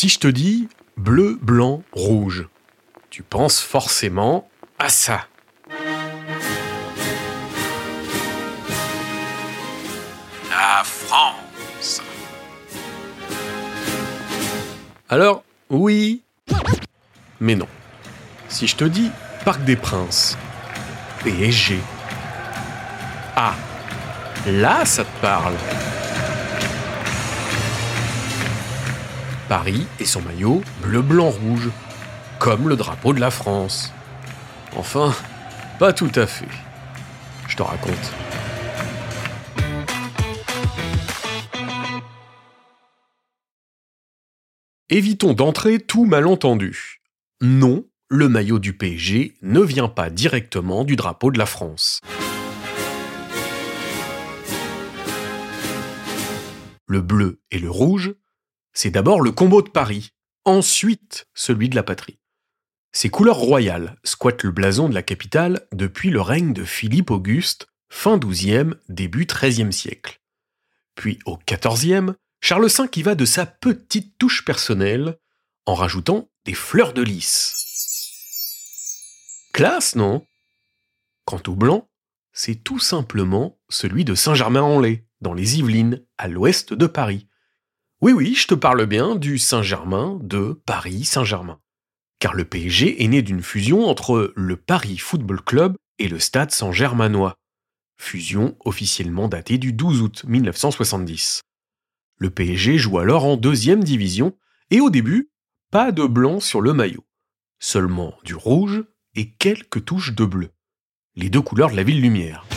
Si je te dis bleu, blanc, rouge, tu penses forcément à ça. La France. Alors, oui, mais non. Si je te dis Parc des Princes, PSG, ah, là ça te parle. Paris et son maillot bleu, blanc, rouge, comme le drapeau de la France. Enfin, pas tout à fait. Je te raconte. Évitons d'entrer tout malentendu. Non, le maillot du PSG ne vient pas directement du drapeau de la France. Le bleu et le rouge, c'est d'abord le combo de Paris, ensuite celui de la patrie. Ces couleurs royales squattent le blason de la capitale depuis le règne de Philippe Auguste, fin XIIe, début XIIIe siècle. Puis au XIVe, Charles V y va de sa petite touche personnelle en rajoutant des fleurs de lys. Classe, non? Quant au blanc, c'est tout simplement celui de Saint-Germain-en-Laye, dans les Yvelines, à l'ouest de Paris. Oui, oui, je te parle bien du Saint-Germain de Paris-Saint-Germain. Car le PSG est né d'une fusion entre le Paris Football Club et le Stade Saint-Germanois. Fusion officiellement datée du 12 août 1970. Le PSG joue alors en deuxième division et au début, pas de blanc sur le maillot. Seulement du rouge et quelques touches de bleu. Les deux couleurs de la ville lumière.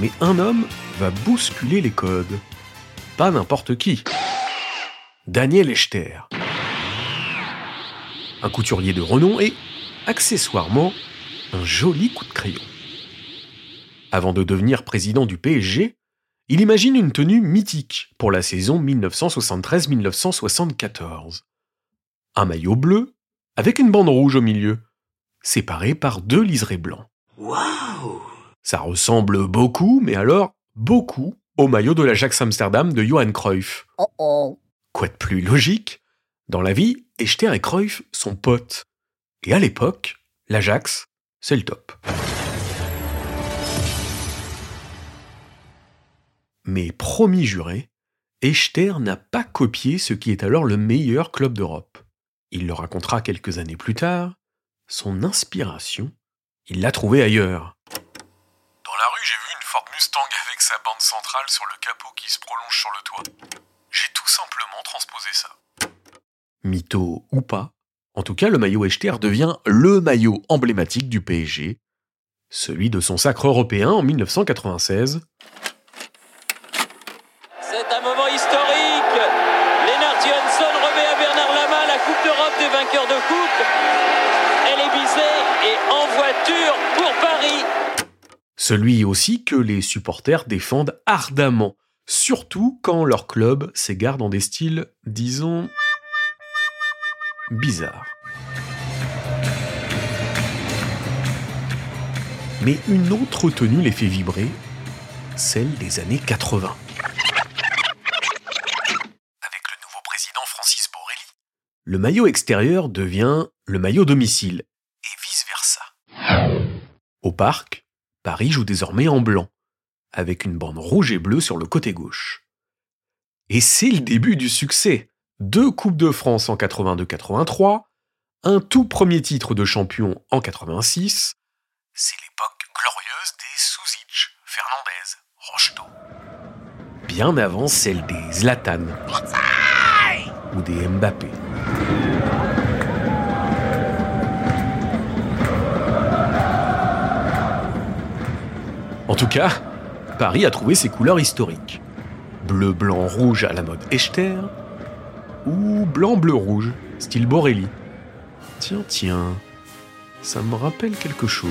Mais un homme va bousculer les codes. Pas n'importe qui. Daniel Echter. Un couturier de renom et, accessoirement, un joli coup de crayon. Avant de devenir président du PSG, il imagine une tenue mythique pour la saison 1973-1974. Un maillot bleu avec une bande rouge au milieu, séparée par deux liserés blancs. Waouh Ça ressemble beaucoup, mais alors beaucoup, au maillot de l'Ajax Amsterdam de Johan Cruyff. Oh oh. Quoi de plus logique? Dans la vie, Echter et Cruyff sont potes. Et à l'époque, l'Ajax, c'est le top. Mais promis juré, Echter n'a pas copié ce qui est alors le meilleur club d'Europe. Il le racontera quelques années plus tard. Son inspiration, il l'a trouvée ailleurs. Dans la rue, j'ai vu une Ford Mustang avec sa bande centrale sur le capot qui se prolonge sur le toit. J'ai tout simplement transposé ça. Mytho ou pas, en tout cas, le maillot Echter devient le maillot emblématique du PSG, celui de son sacre européen en 1996, C'est un moment historique. Lennart Johansson remet à Bernard Lama la Coupe d'Europe des vainqueurs de coupe. Elle est bisée et en voiture pour Paris. Celui aussi que les supporters défendent ardemment, surtout quand leur club s'égare dans des styles, disons, bizarres. Mais une autre tenue les fait vibrer, celle des années 80. Avec le nouveau président Francis Borrelli. Le maillot extérieur devient le maillot domicile. Et vice-versa. Au parc, Paris joue désormais en blanc, avec une bande rouge et bleue sur le côté gauche. Et c'est le début du succès. Deux Coupes de France en 82-83, un tout premier titre de champion en 86, C'est l'époque glorieuse des Suzic, Fernandez, Rocheteau. bien avant celle des Zlatan ou des Mbappé. Tout cas, Paris a trouvé ses couleurs historiques. Bleu, blanc, rouge à la mode Echter ou blanc, bleu, rouge, style Borelli. Tiens, tiens, ça me rappelle quelque chose.